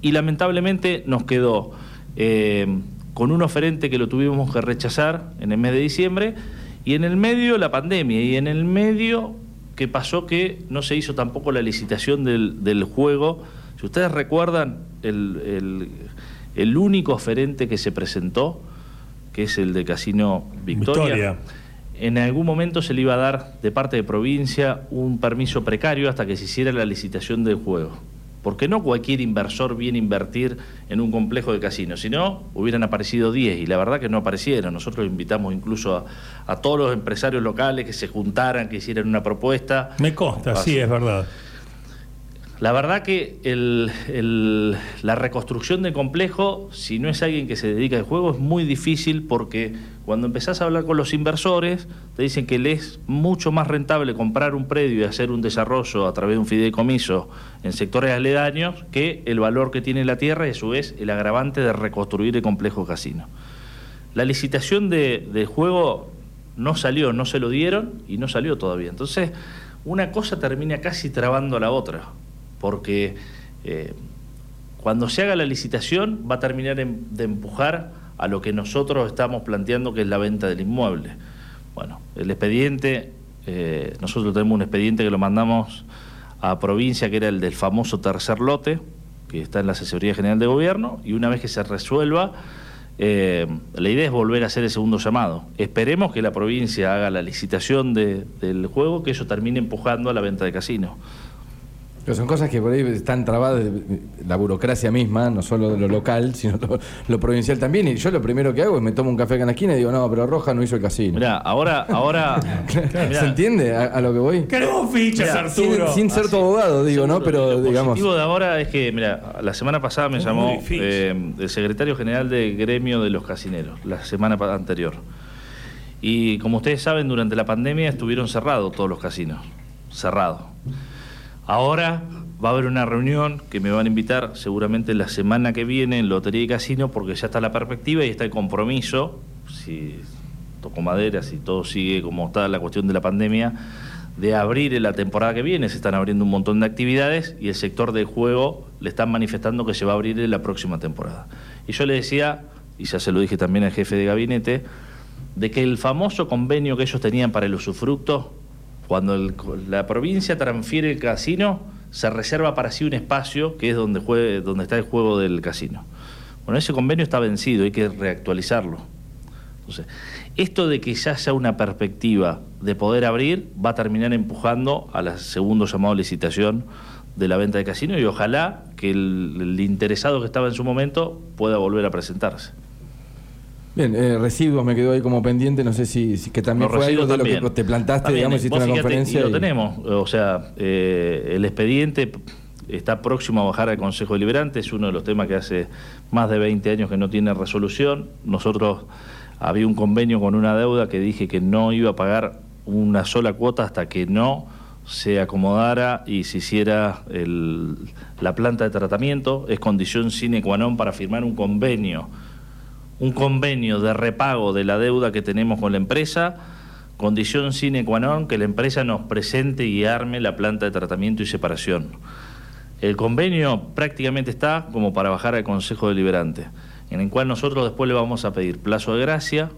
y lamentablemente nos quedó eh, con un oferente que lo tuvimos que rechazar en el mes de diciembre y en el medio la pandemia y en el medio que pasó que no se hizo tampoco la licitación del, juego. Si ustedes recuerdan, el, el, único oferente que se presentó, que es el de Casino Victoria en algún momento se le iba a dar de parte de provincia un permiso precario hasta que se hiciera la licitación del juego. Porque no cualquier inversor viene a invertir en un complejo de casinos, sino hubieran aparecido 10 y la verdad que no aparecieron. Nosotros invitamos incluso a, todos los empresarios locales que se juntaran, que hicieran una propuesta. Me consta, sí, es verdad. La verdad que la reconstrucción del complejo, si no es alguien que se dedica al juego, es muy difícil porque cuando empezás a hablar con los inversores, te dicen que les es mucho más rentable comprar un predio y hacer un desarrollo a través de un fideicomiso en sectores aledaños que el valor que tiene la tierra y a su vez el agravante de reconstruir el complejo casino. La licitación de, juego no salió, no se lo dieron y no salió todavía. Entonces, una cosa termina casi trabando a la otra porque eh, cuando se haga la licitación va a terminar de empujar a lo que nosotros estamos planteando que es la venta del inmueble. Bueno, el expediente, eh, nosotros tenemos un expediente que lo mandamos a provincia, que era el del famoso tercer lote, que está en la Asesoría General de Gobierno, y una vez que se resuelva, eh, la idea es volver a hacer el segundo llamado. Esperemos que la provincia haga la licitación del juego, que eso termine empujando a la venta de casinos. Pero son cosas que por ahí están trabadas de la burocracia misma, no solo de lo local, sino lo, lo provincial también. Y yo lo primero que hago es me tomo un café acá en la esquina y digo, no, pero Roja no hizo el casino. Mirá, ahora, ahora. mirá, ¿Se entiende a, a lo que voy? Queremos fichas, Mirá, Sin, Arturo. sin ser tu abogado, digo, ¿no? Pero lo digamos. positivo de ahora es que, mira, la semana pasada me llamó eh, el secretario general del gremio de los casineros, la semana anterior. Y como ustedes saben, durante la pandemia estuvieron cerrados todos los casinos. Cerrados. Ahora va a haber una reunión que me van a invitar seguramente la semana que viene en Lotería y Casino porque ya está la perspectiva y está el compromiso, si toco madera, si todo sigue como está la cuestión de la pandemia, de abrir en la temporada que viene. Se están abriendo un montón de actividades y el sector del juego le están manifestando que se va a abrir en la próxima temporada. Y yo le decía, y ya se lo dije también al jefe de gabinete, de que el famoso convenio que ellos tenían para el usufructo, cuando el- la provincia transfiere el casino, se reserva para sí un espacio que es donde, juegue, donde está el juego del casino. Bueno, ese convenio está vencido, hay que reactualizarlo. Entonces, esto de que ya haya una perspectiva de poder abrir va a terminar empujando a la segundo llamado licitación de la venta de casino y ojalá que el interesado que estaba en su momento pueda volver a presentarse. Bien, eh, residuos me quedó ahí como pendiente, no sé si, si que también Los fue algo de lo que te plantaste, También, digamos, hiciste una conferencia. Y lo tenemos, o sea, eh, el expediente está próximo a bajar al Consejo Deliberante, es uno de los temas que hace más de 20 años que no tiene resolución. Nosotros había un convenio con una deuda que dije que no iba a pagar una sola cuota hasta que no se acomodara y se hiciera el- la planta de tratamiento. Es condición sine qua non para firmar un convenio un convenio de repago de la deuda que tenemos con la empresa, condición sine qua non que la empresa nos presente y arme la planta de tratamiento y separación. El convenio prácticamente está como para bajar al Consejo Deliberante, en el cual nosotros después le vamos a pedir plazo de gracia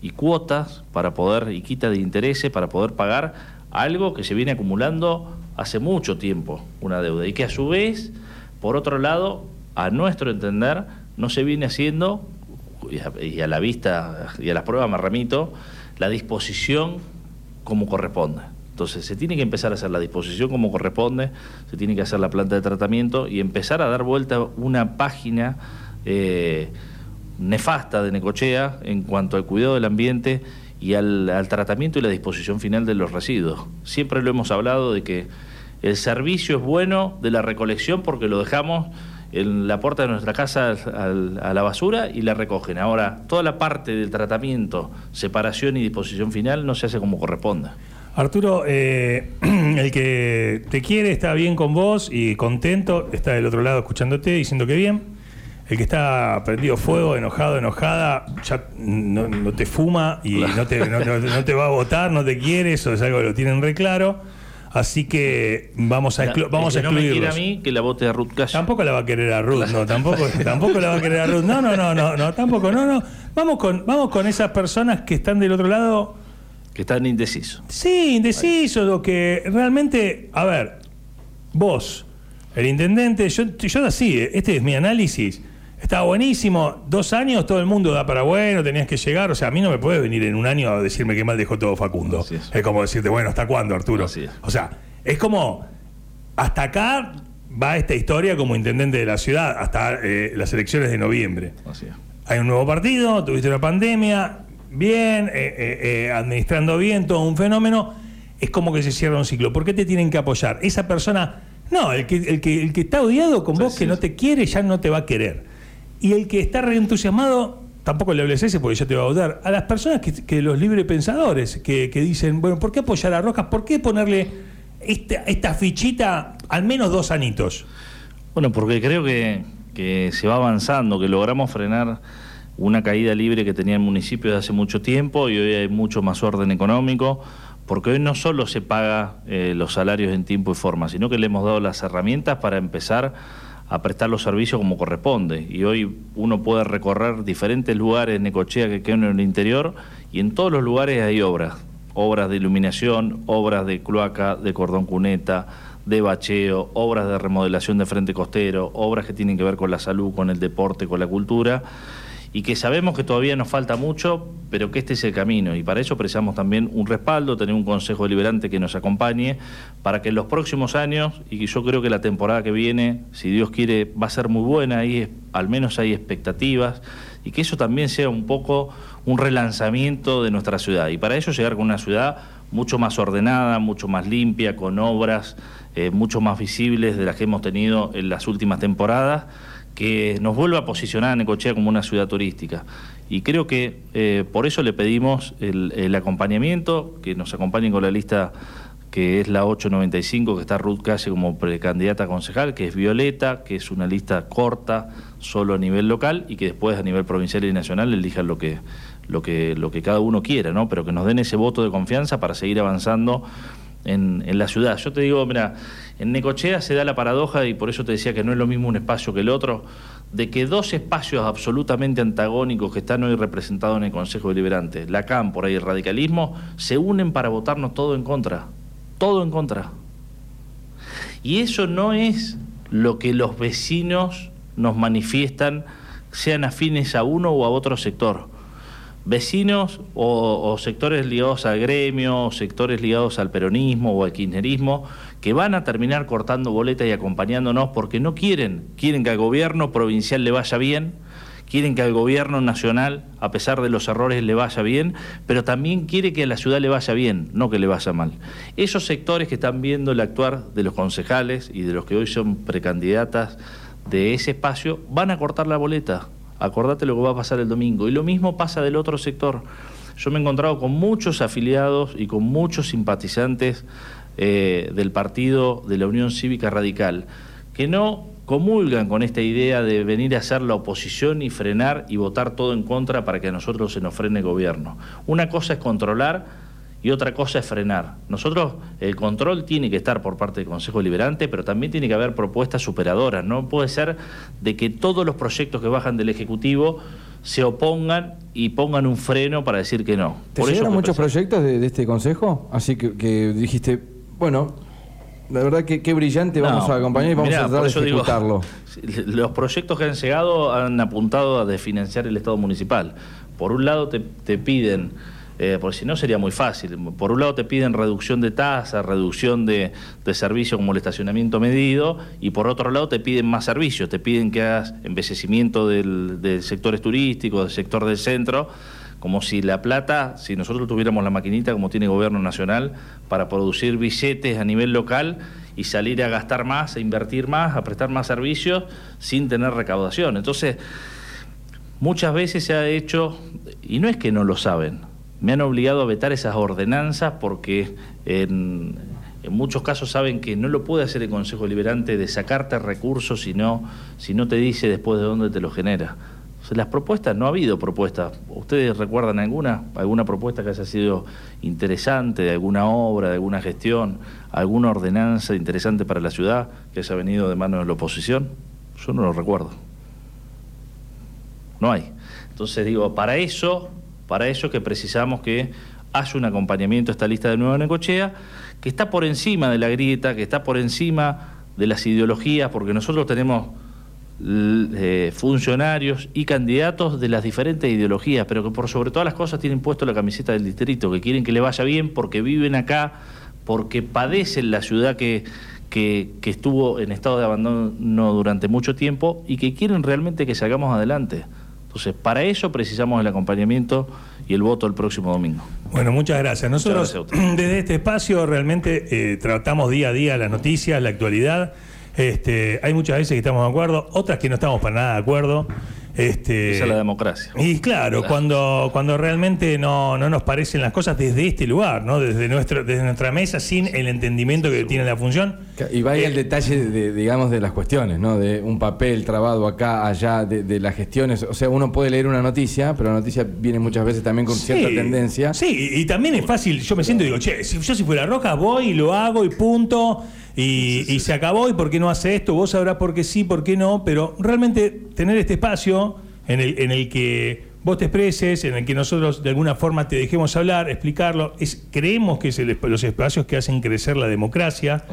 y cuotas para poder, y quita de intereses para poder pagar algo que se viene acumulando hace mucho tiempo, una deuda, y que a su vez, por otro lado, a nuestro entender, no se viene haciendo y a, y a la vista y a las pruebas me remito, la disposición como corresponde. Entonces se tiene que empezar a hacer la disposición como corresponde, se tiene que hacer la planta de tratamiento y empezar a dar vuelta una página eh, nefasta de Necochea en cuanto al cuidado del ambiente y al, al tratamiento y la disposición final de los residuos. Siempre lo hemos hablado de que el servicio es bueno de la recolección porque lo dejamos en la puerta de nuestra casa al- a la basura y la recogen. Ahora, toda la parte del tratamiento, separación y disposición final no se hace como corresponde. Arturo, eh, el que te quiere está bien con vos y contento, está del otro lado escuchándote, diciendo que bien. El que está prendido fuego, enojado, enojada, ya no, no te fuma y no te, no te va a votar, no te quiere, eso es algo que lo tienen re claro. Así que vamos a, exclu- El vamos a que no me quiere excluirlos. a mí, que la vote a Ruth Cash. Tampoco la va a querer a Ruth, no, tampoco, tampoco la va a querer a Ruth. No, no, no, no, no, tampoco, no, no. Vamos con, vamos con esas personas que están del otro lado, Que están indecisos. sí, indecisos, o que realmente, a ver, vos, el intendente, yo, yo así, este es mi análisis. Está buenísimo, dos años todo el mundo da para bueno, tenías que llegar, o sea, a mí no me puede venir en un año a decirme qué mal dejó todo Facundo. Así es. Es como decirte, bueno, ¿hasta cuándo, Arturo? Así es. O sea, es como, hasta acá va esta historia como intendente de la ciudad, hasta eh, las elecciones de noviembre. Así es. Hay un nuevo partido, tuviste una pandemia, bien, eh, eh, eh, administrando bien, todo un fenómeno. Es como que se cierra un ciclo. ¿Por qué te tienen que apoyar? Esa persona, no, el que, el que, el que está odiado con vos, sí, que no te quiere, ya no te va a querer. Y el que está reentusiasmado, tampoco le hables ese porque ya te va a odiar. A las personas que, que los libre pensadores, que, que dicen, bueno, ¿por qué apoyar a Rojas? ¿Por qué ponerle esta, esta fichita al menos dos anitos? Bueno, porque creo que, que se va avanzando, que logramos frenar una caída libre que tenía el municipio desde hace mucho tiempo y hoy hay mucho más orden económico, porque hoy no solo se paga eh, los salarios en tiempo y forma, sino que le hemos dado las herramientas para empezar a prestar los servicios como corresponde. Y hoy uno puede recorrer diferentes lugares en Necochea que quedan en el interior y en todos los lugares hay obras. Obras de iluminación, obras de cloaca, de cordón cuneta, de bacheo, obras de remodelación de frente costero, obras que tienen que ver con la salud, con el deporte, con la cultura. Y que sabemos que todavía nos falta mucho, pero que este es el camino y para eso precisamos también un respaldo, tener un Consejo Deliberante que nos acompañe para que en los próximos años, y yo creo que la temporada que viene, si Dios quiere, va a ser muy buena, ahí al menos hay expectativas, y que eso también sea un poco un relanzamiento de nuestra ciudad. Y para eso llegar con una ciudad mucho más ordenada, mucho más limpia, con obras eh, mucho más visibles de las que hemos tenido en las últimas temporadas, que nos vuelva a posicionar a Necochea como una ciudad turística. Y creo que eh, por eso le pedimos el, acompañamiento, que nos acompañen con la lista que es la 895, que está Ruth Calle como precandidata concejal, que es Violeta, que es una lista corta, solo a nivel local, y que después a nivel provincial y nacional elijan lo que, lo que, lo que cada uno quiera, ¿no? pero que nos den ese voto de confianza para seguir avanzando en, en la ciudad. Yo te digo, mira, en Necochea se da la paradoja, y por eso te decía que no es lo mismo un espacio que el otro, de que dos espacios absolutamente antagónicos que están hoy representados en el Consejo Deliberante, la Cámpora y el radicalismo, se unen para votarnos todo en contra. Todo en contra. Y eso no es lo que los vecinos nos manifiestan, sean afines a uno o a otro sector vecinos o, sectores ligados al gremio, sectores ligados al peronismo o al kirchnerismo, que van a terminar cortando boletas y acompañándonos porque no quieren, quieren que al gobierno provincial le vaya bien, quieren que al gobierno nacional, a pesar de los errores, le vaya bien, pero también quiere que a la ciudad le vaya bien, no que le vaya mal. Esos sectores que están viendo el actuar de los concejales y de los que hoy son precandidatas de ese espacio, van a cortar la boleta, acordate lo que va a pasar el domingo. Y lo mismo pasa del otro sector. Yo me he encontrado con muchos afiliados y con muchos simpatizantes eh, del partido de la Unión Cívica Radical, que no comulgan con esta idea de venir a hacer la oposición y frenar y votar todo en contra para que a nosotros se nos frene el gobierno. Una cosa es controlar y otra cosa es frenar. Nosotros, el control tiene que estar por parte del Consejo Liberante, pero también tiene que haber propuestas superadoras. No puede ser de que todos los proyectos que bajan del Ejecutivo se opongan y pongan un freno para decir que no. ¿Te llegaron muchos proyectos de, este Consejo? Así que, dijiste, bueno, la verdad que qué brillante, vamos a acompañar y vamos a tratar de ejecutarlo. los proyectos que han llegado han apuntado a desfinanciar el Estado municipal. Por un lado te, te piden eh, porque si no sería muy fácil. Por un lado te piden reducción de tasa, reducción de, de servicios como el estacionamiento medido, y por otro lado te piden más servicios, te piden que hagas envejecimiento del, del sectores turísticos, del sector del centro, como si La Plata, si nosotros tuviéramos la maquinita como tiene el gobierno nacional, para producir billetes a nivel local y salir a gastar más, a invertir más, a prestar más servicios sin tener recaudación. Entonces, muchas veces se ha hecho, y no es que no lo saben, me han obligado a vetar esas ordenanzas porque en, muchos casos saben que no lo puede hacer el Consejo Deliberante de sacarte recursos si no, si no te dice después de dónde te lo genera. las propuestas, no ha habido propuestas. ¿Ustedes recuerdan alguna? ¿Alguna propuesta que haya sido interesante, de alguna obra, de alguna gestión, alguna ordenanza interesante para la ciudad que haya venido de mano de la oposición? Yo no lo recuerdo. No hay. Entonces digo, para eso para eso que precisamos que haya un acompañamiento a esta lista de Nueva Necochea, que está por encima de la grieta, que está por encima de las ideologías, porque nosotros tenemos eh, funcionarios y candidatos de las diferentes ideologías, pero que por sobre todas las cosas tienen puesto la camiseta del distrito, que quieren que le vaya bien porque viven acá, porque padecen la ciudad que, que, que estuvo en estado de abandono durante mucho tiempo y que quieren realmente que salgamos adelante. Entonces, para eso precisamos el acompañamiento y el voto el próximo domingo. Bueno, muchas gracias. Nosotros desde este espacio realmente eh, tratamos día a día las noticias, la actualidad. Este, hay muchas veces que estamos de acuerdo, otras que no estamos para nada de acuerdo. Este, Esa es la democracia. Y claro, cuando, cuando realmente no, no, nos parecen las cosas desde este lugar, ¿no? desde, nuestro, desde nuestra mesa, sin el entendimiento que tiene la función. Y vaya el eh, detalle, de, digamos, de las cuestiones, ¿no? de un papel trabado acá, allá, de, las gestiones. O sea, uno puede leer una noticia, pero la noticia viene muchas veces también con cierta tendencia. Sí, y, también es fácil, yo me siento y digo, che, si yo si fuera roja voy y lo hago y punto. Y, se acabó, ¿y por qué no hace esto? Vos sabrás por qué sí, por qué no, pero realmente tener este espacio en el, en el que vos te expreses, en el que nosotros de alguna forma te dejemos hablar, explicarlo. Es, creemos que es el los espacios que hacen crecer la democracia.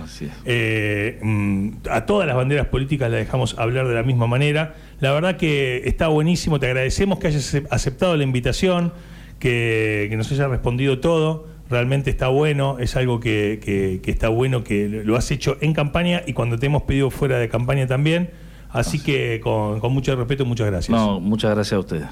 Eh, mm, a todas las banderas políticas las dejamos hablar de la misma manera. La verdad que está buenísimo, te agradecemos que hayas acep- aceptado la invitación, que, que nos hayas respondido todo. Realmente está bueno, es algo que, que- que está bueno que lo has hecho en campaña y cuando te hemos pedido fuera de campaña también. Así que con, con mucho respeto, muchas gracias. No, muchas gracias a ustedes.